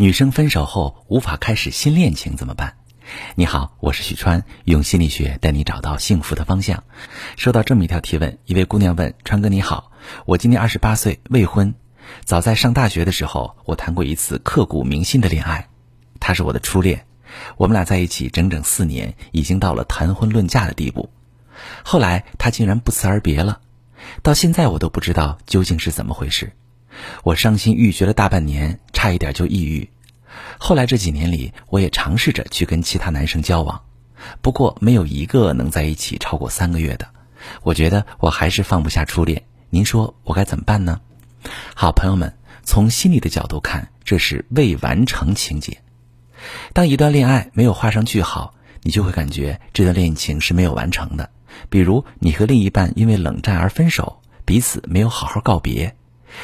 女生分手后无法开始新恋情怎么办？你好，我是许川，用心理学带你找到幸福的方向。收到这么一条提问，一位姑娘问川哥你好，我今年二十八岁，未婚。早在上大学的时候，我谈过一次刻骨铭心的恋爱，他是我的初恋，我们俩在一起整整四年，已经到了谈婚论嫁的地步。后来他竟然不辞而别了，到现在我都不知道究竟是怎么回事。我伤心欲绝了大半年，差一点就抑郁。后来这几年里，我也尝试着去跟其他男生交往，不过没有一个能在一起超过三个月的。我觉得我还是放不下初恋，您说我该怎么办呢？好朋友们，从心理的角度看，这是未完成情节。当一段恋爱没有画上句号，你就会感觉这段恋情是没有完成的。比如你和另一半因为冷战而分手，彼此没有好好告别；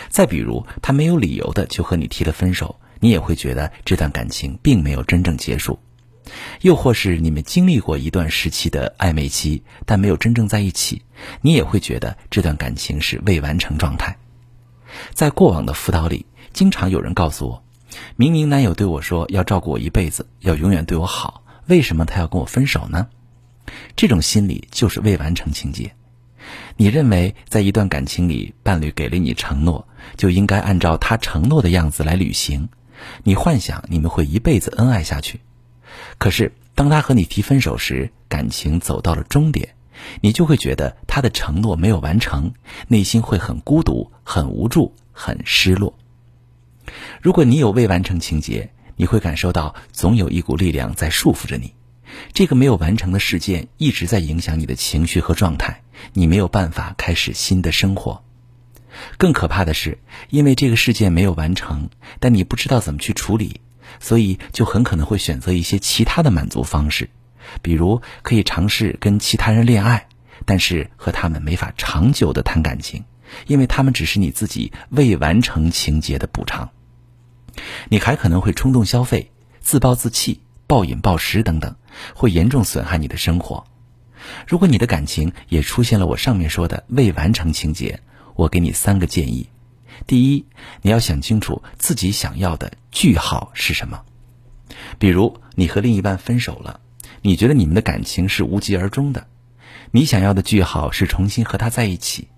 再比如他没有理由的就和你提了分手，你也会觉得这段感情并没有真正结束。又或是你们经历过一段时期的暧昧期，但没有真正在一起，你也会觉得这段感情是未完成状态。在过往的辅导里，经常有人告诉我，明明男友对我说要照顾我一辈子，要永远对我好，为什么他要跟我分手呢？这种心理就是未完成情节。你认为在一段感情里，伴侣给了你承诺，就应该按照他承诺的样子来履行。你幻想你们会一辈子恩爱下去，可是当他和你提分手时，感情走到了终点，你就会觉得他的承诺没有完成，内心会很孤独、很无助、很失落。如果你有未完成情节，你会感受到总有一股力量在束缚着你。这个没有完成的事件一直在影响你的情绪和状态，你没有办法开始新的生活。更可怕的是，因为这个事件没有完成，但你不知道怎么去处理，所以就很可能会选择一些其他的满足方式，比如可以尝试跟其他人恋爱，但是和他们没法长久的谈感情，因为他们只是你自己未完成情节的补偿。你还可能会冲动消费、自暴自弃。暴饮暴食等等，会严重损害你的生活。如果你的感情也出现了我上面说的未完成情节，我给你三个建议：第一，你要想清楚自己想要的句号是什么。比如你和另一半分手了，你觉得你们的感情是无疾而终的，你想要的句号是重新和他在一起。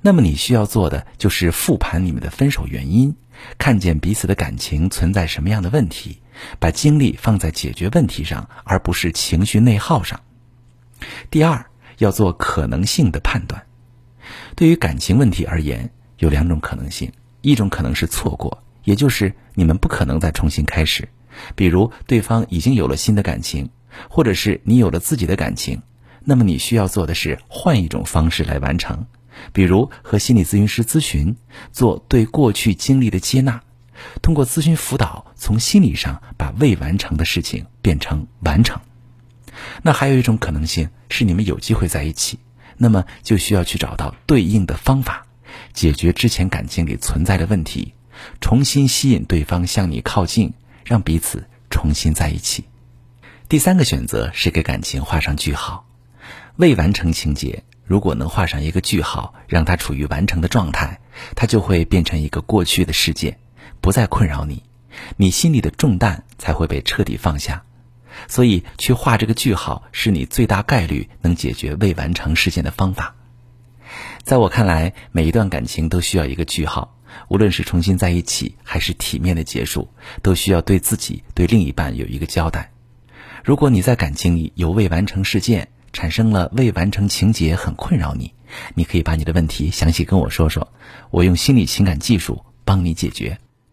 那么你需要做的就是复盘你们的分手原因，看见彼此的感情存在什么样的问题。把精力放在解决问题上，而不是情绪内耗上。第二，要做可能性的判断。对于感情问题而言，有两种可能性：一种可能是错过，也就是你们不可能再重新开始，比如对方已经有了新的感情，或者是你有了自己的感情。那么你需要做的是换一种方式来完成，比如和心理咨询师咨询，做对过去经历的接纳。通过咨询辅导，从心理上把未完成的事情变成完成。那还有一种可能性是你们有机会在一起，那么就需要去找到对应的方法，解决之前感情里存在的问题，重新吸引对方向你靠近，让彼此重新在一起。第三个选择是给感情画上句号。未完成情节如果能画上一个句号，让它处于完成的状态，它就会变成一个过去的事件。不再困扰你，你心里的重担才会被彻底放下。所以，去画这个句号是你最大概率能解决未完成事件的方法。在我看来，每一段感情都需要一个句号，无论是重新在一起，还是体面的结束，都需要对自己、对另一半有一个交代。如果你在感情里有未完成事件，产生了未完成情节，很困扰你，你可以把你的问题详细跟我说说，我用心理情感技术帮你解决。